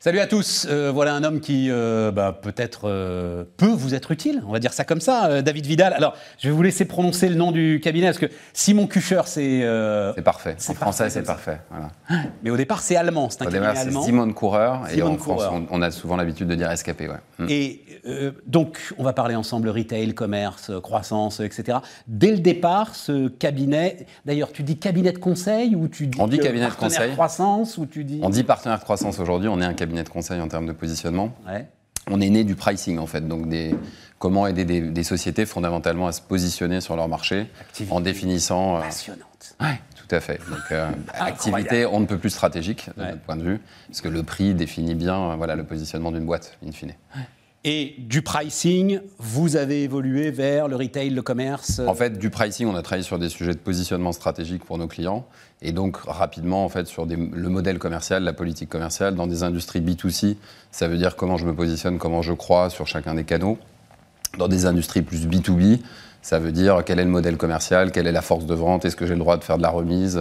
Salut à tous. Euh, voilà un homme qui euh, bah, peut-être euh, peut vous être utile. On va dire ça comme ça, David Vidal. Alors, je vais vous laisser prononcer le nom du cabinet parce que Simon Kucher, c'est. c'est parfait. C'est français, c'est parfait. Voilà. Mais au départ, c'est allemand. C'est un au cabinet départ, allemand. Simon Coureur. Et en France, on, a souvent l'habitude de dire SKP. Ouais. Mm. Et donc, on va parler ensemble retail, commerce, croissance, etc. Dès le départ, ce cabinet. D'ailleurs, tu dis cabinet de conseil ou tu dis. On dit cabinet de conseil. croissance ou tu dis. On dit partenaire de croissance aujourd'hui. On est un cabinet cabinet de conseil en termes de positionnement. On est né du pricing, en fait, donc des, comment aider des, sociétés fondamentalement à se positionner sur leur marché en définissant. Euh, Passionnante. Ouais, tout à fait. Donc, euh, activité, on ne peut plus stratégique, de notre point de vue, parce que le prix définit bien voilà, le positionnement d'une boîte, in fine. Et du pricing, vous avez évolué vers le retail, le commerce En fait, du pricing, on a travaillé sur des sujets de positionnement stratégique pour nos clients. Et donc, rapidement, en fait, sur le modèle commercial, la politique commerciale, dans des industries B2C, ça veut dire comment je me positionne, comment je crois sur chacun des canaux. Dans des industries plus B2B, ça veut dire quel est le modèle commercial, quelle est la force de vente, est-ce que j'ai le droit de faire de la remise,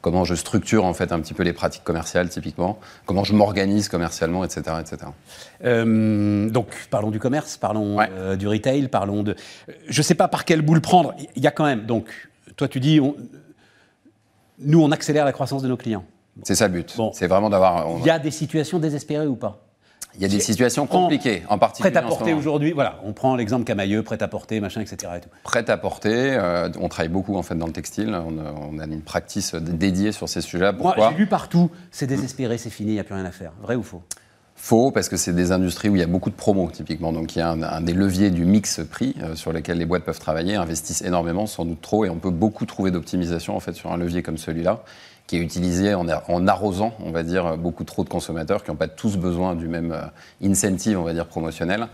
comment je structure en fait un petit peu les pratiques commerciales typiquement, comment je m'organise commercialement, etc. etc. Euh, donc parlons du commerce, parlons euh, du retail, parlons de... Je ne sais pas par quelle boule prendre, il y a quand même, donc toi tu dis, nous on accélère la croissance de nos clients. C'est ça le but, c'est vraiment d'avoir... Il y a des situations désespérées ou pas? Il y a des situations compliquées, en particulier. Prêt à porter aujourd'hui, voilà, on prend l'exemple Camailleux, prêt à porter, machin, etc. Et Prêt à porter, euh, on travaille beaucoup en fait dans le textile, on a, une practice dédiée sur ces sujets-là. Moi, j'ai lu partout, c'est désespéré, c'est fini, il n'y a plus rien à faire. Vrai ou faux? Faux, parce que c'est des industries où il y a beaucoup de promos, typiquement. Donc il y a un, des leviers du mix prix euh, sur lesquels les boîtes peuvent travailler, investissent énormément, sans doute trop, et on peut beaucoup trouver d'optimisation en fait sur un levier comme celui-là qui est utilisé en, arrosant, on va dire, beaucoup trop de consommateurs qui n'ont pas tous besoin du même euh, incentive, on va dire, promotionnel.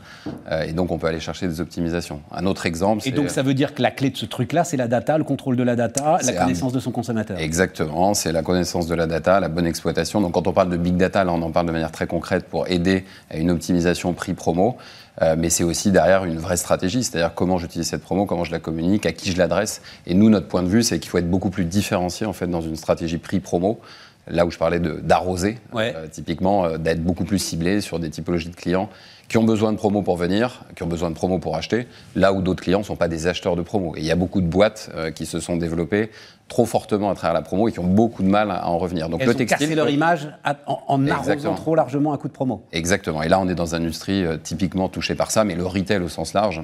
Euh, et donc, on peut aller chercher des optimisations. Un autre exemple, Et donc, ça veut dire que la clé de ce truc-là, c'est la data, le contrôle de la data, la connaissance de son consommateur. Exactement, c'est la connaissance de la data, la bonne exploitation. Donc, quand on parle de big data, là, on en parle de manière très concrète pour aider à une optimisation prix-promo. Euh, mais c'est aussi derrière une vraie stratégie, c'est-à-dire comment j'utilise cette promo, comment je la communique, à qui je l'adresse. Et nous, notre point de vue, c'est qu'il faut être beaucoup plus différencié en fait dans une stratégie prix-promo. Là où je parlais d'arroser, euh, typiquement, euh, d'être beaucoup plus ciblé sur des typologies de clients qui ont besoin de promo pour venir, qui ont besoin de promo pour acheter, là où d'autres clients ne sont pas des acheteurs de promo. Et il y a beaucoup de boîtes qui se sont développées trop fortement à travers la promo et qui ont beaucoup de mal à en revenir. Donc Elles le textile, ont cassé leur image en, arrosant trop largement un coup de promo. Exactement. Et là, on est dans une industrie euh, typiquement touchée par ça, mais le retail au sens large.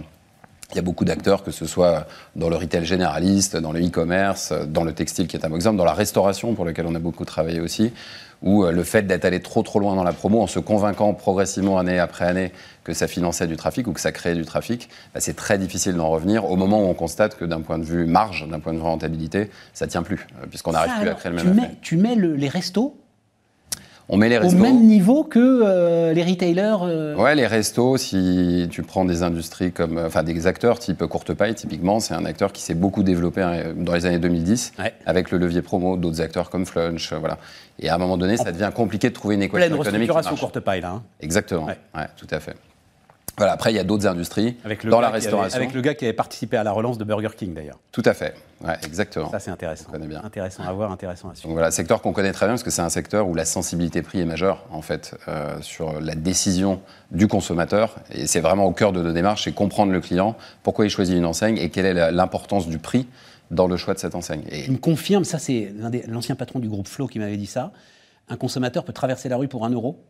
Il y a beaucoup d'acteurs, que ce soit dans le retail généraliste, dans le e-commerce, dans le textile qui est un exemple, dans la restauration pour lequel on a beaucoup travaillé aussi, où euh, le fait d'être allé trop trop loin dans la promo en se convainquant progressivement année après année que ça finançait du trafic ou que ça créait du trafic, bah, c'est très difficile d'en revenir au moment où on constate que d'un point de vue marge, d'un point de vue rentabilité, ça tient plus, euh, puisqu'on n'arrive plus à créer le même effet. tu mets les restos on met les restos. Au même niveau que euh, les retailers euh Ouais, les restos, si tu prends des industries comme. Euh, enfin, des acteurs type Courte Paille, typiquement, c'est un acteur qui s'est beaucoup développé hein, dans les années 2010 avec le levier promo d'autres acteurs comme Flunch. voilà. Et à un moment donné, ça devient compliqué de trouver une équation Pleine économique. restructuration Courte Paille, là. Hein. Exactement. Ouais. tout à fait. Voilà, après, il y a d'autres industries dans la restauration. avec le gars qui avait participé à la relance de Burger King, d'ailleurs. Tout à fait, ouais, exactement. Ça, c'est intéressant. On connaît bien. Intéressant à voir, intéressant à suivre. Donc voilà, secteur qu'on connaît très bien, parce que c'est un secteur où la sensibilité prix est majeure, en fait, euh, sur la décision du consommateur. Et c'est vraiment au cœur de nos démarches, c'est comprendre le client, pourquoi il choisit une enseigne et quelle est l'importance du prix dans le choix de cette enseigne. Et... Il me confirme, ça c'est l'ancien patron du groupe Flow qui m'avait dit ça, un consommateur peut traverser la rue pour un euro?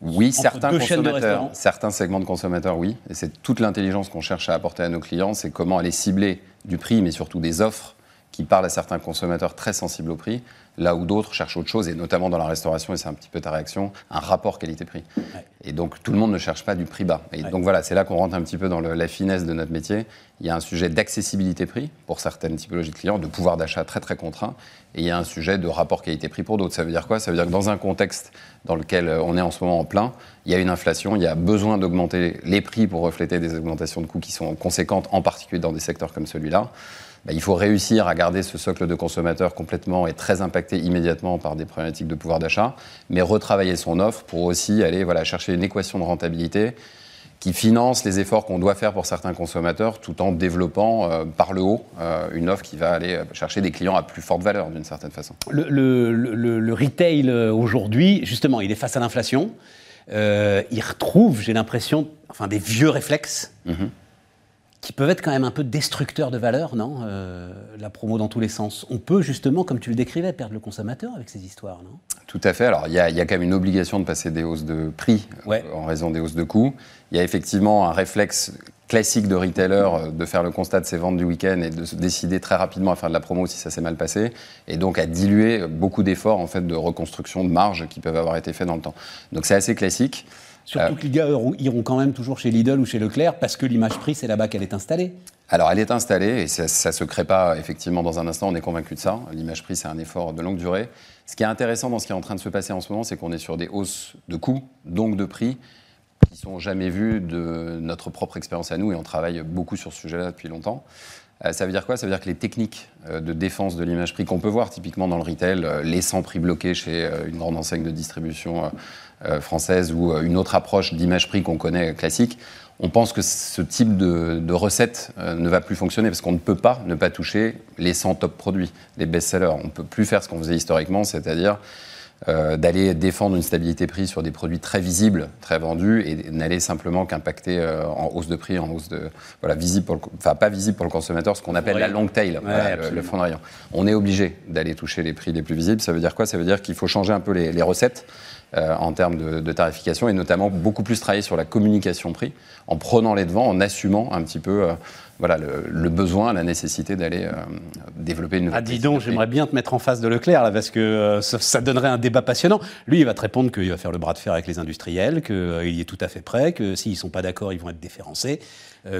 Oui, certains consommateurs, certains segments de consommateurs, oui. Et c'est toute l'intelligence qu'on cherche à apporter à nos clients, c'est comment aller cibler du prix, mais surtout des offres qui parlent à certains consommateurs très sensibles au prix, là où d'autres cherchent autre chose, et notamment dans la restauration, et c'est un petit peu ta réaction, un rapport qualité-prix. Et donc tout le monde ne cherche pas du prix bas. Et donc voilà, c'est là qu'on rentre un petit peu dans la finesse de notre métier. Il y a un sujet d'accessibilité prix pour certaines typologies de clients, de pouvoir d'achat très très contraint, et il y a un sujet de rapport qualité-prix pour d'autres. Ça veut dire quoi? Ça veut dire que dans un contexte dans lequel euh, on est en ce moment en plein, il y a une inflation, il y a besoin d'augmenter les prix pour refléter des augmentations de coûts qui sont conséquentes, en particulier dans des secteurs comme celui-là. Bah, il faut réussir à garder ce socle de consommateurs complètement et très impacté immédiatement par des problématiques de pouvoir d'achat, mais retravailler son offre pour aussi aller voilà, chercher une équation de rentabilité qui finance les efforts qu'on doit faire pour certains consommateurs tout en développant euh, par le haut euh, une offre qui va aller chercher des clients à plus forte valeur d'une certaine façon. Le, retail aujourd'hui, justement, il est face à l'inflation. il retrouve, j'ai l'impression, enfin, des vieux réflexes. Mm-hmm qui peuvent être quand même un peu destructeurs de valeur, non euh, La promo dans tous les sens. On peut justement, comme tu le décrivais, perdre le consommateur avec ces histoires, non? Tout à fait. Alors, il y, a quand même une obligation de passer des hausses de prix euh, en raison des hausses de coûts. Il y a effectivement un réflexe classique de retailer euh, de faire le constat de ses ventes du week-end et de se décider très rapidement à faire de la promo si ça s'est mal passé, et donc à diluer beaucoup d'efforts en fait de reconstruction de marge qui peuvent avoir été faits dans le temps. Donc c'est assez classique. Surtout euh, que les gars iront quand même toujours chez Lidl ou chez Leclerc parce que l'image prix, c'est là-bas qu'elle est installée. Alors, elle est installée et ça ne se crée pas effectivement dans un instant, on est convaincu de ça. L'image prix, c'est un effort de longue durée. Ce qui est intéressant dans ce qui est en train de se passer en ce moment, c'est qu'on est sur des hausses de coûts, donc de prix, qui sont jamais vues de notre propre expérience à nous et on travaille beaucoup sur ce sujet-là depuis longtemps. Euh, ça veut dire quoi? Ça veut dire que les techniques euh, de défense de l'image prix qu'on peut voir typiquement dans le retail, les 100 prix bloqués chez une grande enseigne de distribution euh, française ou euh, une autre approche d'image prix qu'on connaît classique, on pense que ce type de, recette euh, ne va plus fonctionner parce qu'on ne peut pas ne pas toucher les 100 top produits, les best-sellers. On ne peut plus faire ce qu'on faisait historiquement, c'est-à-dire d'aller défendre une stabilité prix sur des produits très visibles, très vendus, et n'aller simplement qu'impacter en hausse de prix, en hausse de voilà visible, pour enfin pas visible pour le consommateur, ce qu'on appelle la long tail, le, fond de rayon. On est obligé d'aller toucher les prix les plus visibles. Ça veut dire quoi? Ça veut dire qu'il faut changer un peu les recettes. Euh, en termes de, tarification et notamment beaucoup plus travailler sur la communication prix en prenant les devants, en assumant un petit peu euh, voilà, le, besoin, la nécessité d'aller euh, développer une nouvelle. Ah, dis donc, j'aimerais bien te mettre en face de Leclerc, là, parce que ça, donnerait un débat passionnant. Lui, il va te répondre qu'il va faire le bras de fer avec les industriels, qu'il est tout à fait prêt, que s'ils ne sont pas d'accord, ils vont être déférencés,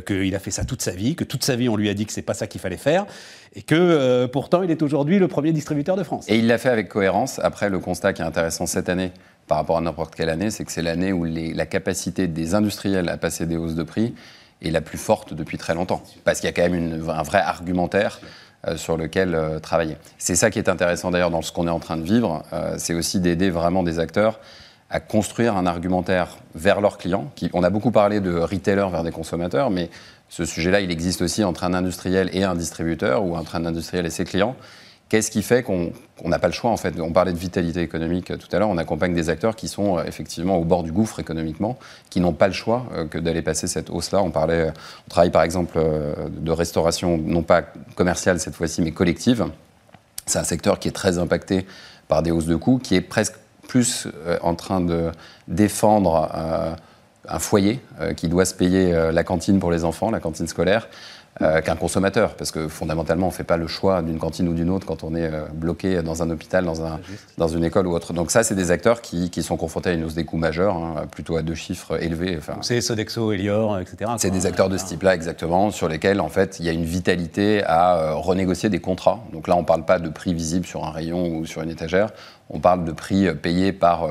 qu'il a fait ça toute sa vie, que toute sa vie, on lui a dit que c'est pas ça qu'il fallait faire, et que pourtant, il est aujourd'hui le premier distributeur de France. Et il l'a fait avec cohérence. Après, le constat qui est intéressant cette année, par rapport à n'importe quelle année, c'est que c'est l'année où la capacité des industriels à passer des hausses de prix est la plus forte depuis très longtemps. Parce qu'il y a quand même un vrai argumentaire euh, sur lequel euh, travailler. C'est ça qui est intéressant d'ailleurs dans ce qu'on est en train de vivre, euh, c'est aussi d'aider vraiment des acteurs à construire un argumentaire vers leurs clients. On a beaucoup parlé de retailer vers des consommateurs, mais ce sujet-là, il existe aussi entre un industriel et un distributeur, ou entre un industriel et ses clients. Qu'est-ce qui fait qu'on n'a pas le choix en fait? On parlait de vitalité économique euh, tout à l'heure, on accompagne des acteurs qui sont euh, effectivement au bord du gouffre économiquement, qui n'ont pas le choix euh, que d'aller passer cette hausse-là. On on travaille par exemple de restauration non pas commerciale cette fois-ci, mais collective. C'est un secteur qui est très impacté par des hausses de coûts, qui est presque plus en train de défendre un foyer qui doit se payer la cantine pour les enfants, la cantine scolaire, euh, qu'un consommateur, parce que fondamentalement, on ne fait pas le choix d'une cantine ou d'une autre quand on est euh, bloqué dans un hôpital, dans, un, dans une école ou autre. Donc ça, c'est des acteurs qui, qui, sont confrontés à une hausse des coûts majeurs, hein, plutôt à deux chiffres élevés. Enfin, c'est Sodexo, Elior, etc. C'est des acteurs de ce type-là, exactement, sur lesquels, en fait, il y a une vitalité à euh, renégocier des contrats. Donc là, on ne parle pas de prix visible sur un rayon ou sur une étagère, on parle de prix payés par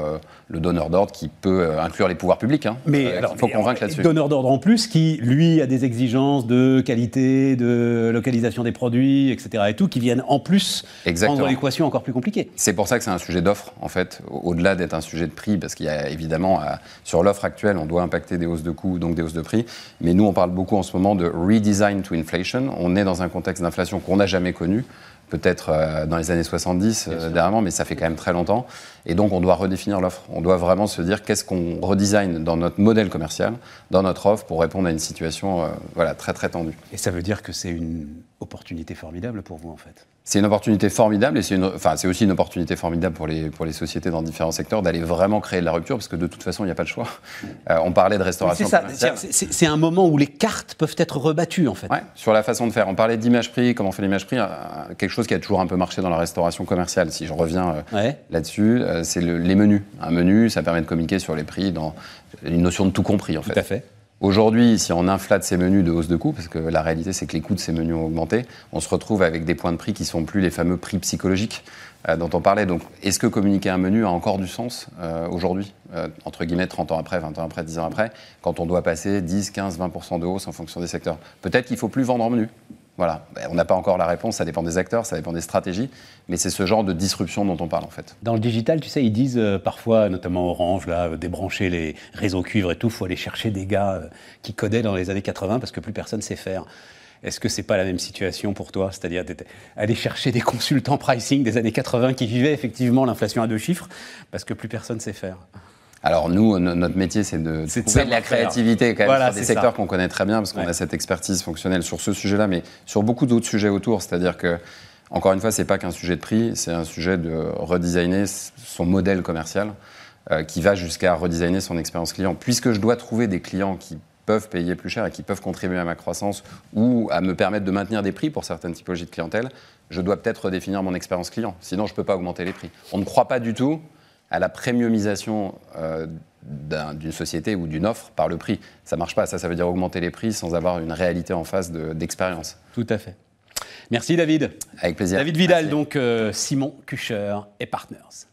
le donneur d'ordre qui peut inclure les pouvoirs publics. Hein. Mais il faut convaincre là-dessus. Donneur d'ordre en plus qui, lui, a des exigences de qualité de localisation des produits, etc. et tout, qui viennent en plus Exactement. rendre l'équation encore plus compliquée. C'est pour ça que c'est un sujet d'offre, en fait, au-delà d'être un sujet de prix, parce qu'il y a évidemment, sur l'offre actuelle, on doit impacter des hausses de coûts, donc des hausses de prix. Mais nous, on parle beaucoup en ce moment de redesign to inflation. On est dans un contexte d'inflation qu'on n'a jamais connu peut-être euh, dans les années 70 euh, dernièrement, mais ça fait quand même très longtemps. Et donc on doit redéfinir l'offre. On doit vraiment se dire qu'est-ce qu'on redesign dans notre modèle commercial, dans notre offre, pour répondre à une situation euh, voilà, très très tendue. Et ça veut dire que c'est une opportunité formidable pour vous en fait? C'est une opportunité formidable et c'est enfin, aussi une opportunité formidable pour les, pour les sociétés dans différents secteurs d'aller vraiment créer de la rupture parce que de toute façon, il n'y a pas le choix. Euh, on parlait de restauration. C'est un moment où les cartes peuvent être rebattues en fait. Ouais, sur la façon de faire. On parlait d'image prix, comment on fait l'image prix. Euh, quelque chose qui a toujours un peu marché dans la restauration commerciale, si je reviens euh, là-dessus, c'est les menus. Un menu, ça permet de communiquer sur les prix dans une notion de tout compris en fait. Tout à fait. Aujourd'hui, si on inflate ces menus de hausse de coûts, parce que la réalité c'est que les coûts de ces menus ont augmenté, on se retrouve avec des points de prix qui sont plus les fameux prix psychologiques euh, dont on parlait. Donc, est-ce que communiquer un menu a encore du sens euh, aujourd'hui, euh, entre guillemets 30 ans après, 20 ans après, 10 ans après, quand on doit passer 10, 15, 20% de hausse en fonction des secteurs? Peut-être qu'il faut plus vendre en menu. Voilà, ben, on n'a pas encore la réponse, ça dépend des acteurs, ça dépend des stratégies, mais c'est ce genre de disruption dont on parle en fait. Dans le digital, tu sais, ils disent euh, parfois, notamment Orange, là, euh, débrancher les réseaux cuivre et tout, faut aller chercher des gars euh, qui codaient dans les années 80 parce que plus personne sait faire. Est-ce que c'est pas la même situation pour toi? C'est-à-dire aller chercher des consultants pricing des années 80 qui vivaient effectivement l'inflation à deux chiffres parce que plus personne sait faire alors nous, notre métier, c'est de trouver de la créativité quand même sur des secteurs qu'on connaît très bien parce qu'on a cette expertise fonctionnelle sur ce sujet-là, mais sur beaucoup d'autres sujets autour. C'est-à-dire que, encore une fois, c'est pas qu'un sujet de prix, c'est un sujet de redesigner son modèle commercial euh, qui va jusqu'à redesigner son expérience client. Puisque je dois trouver des clients qui peuvent payer plus cher et qui peuvent contribuer à ma croissance ou à me permettre de maintenir des prix pour certaines typologies de clientèle, je dois peut-être redéfinir mon expérience client. Sinon, je ne peux pas augmenter les prix. On ne croit pas du tout à la premiumisation euh, d'une société ou d'une offre par le prix. Ça ne marche pas. Ça, ça veut dire augmenter les prix sans avoir une réalité en face d'expérience. Tout à fait. Merci David. Avec plaisir. David Vidal, donc euh, Simon Kucher et Partners.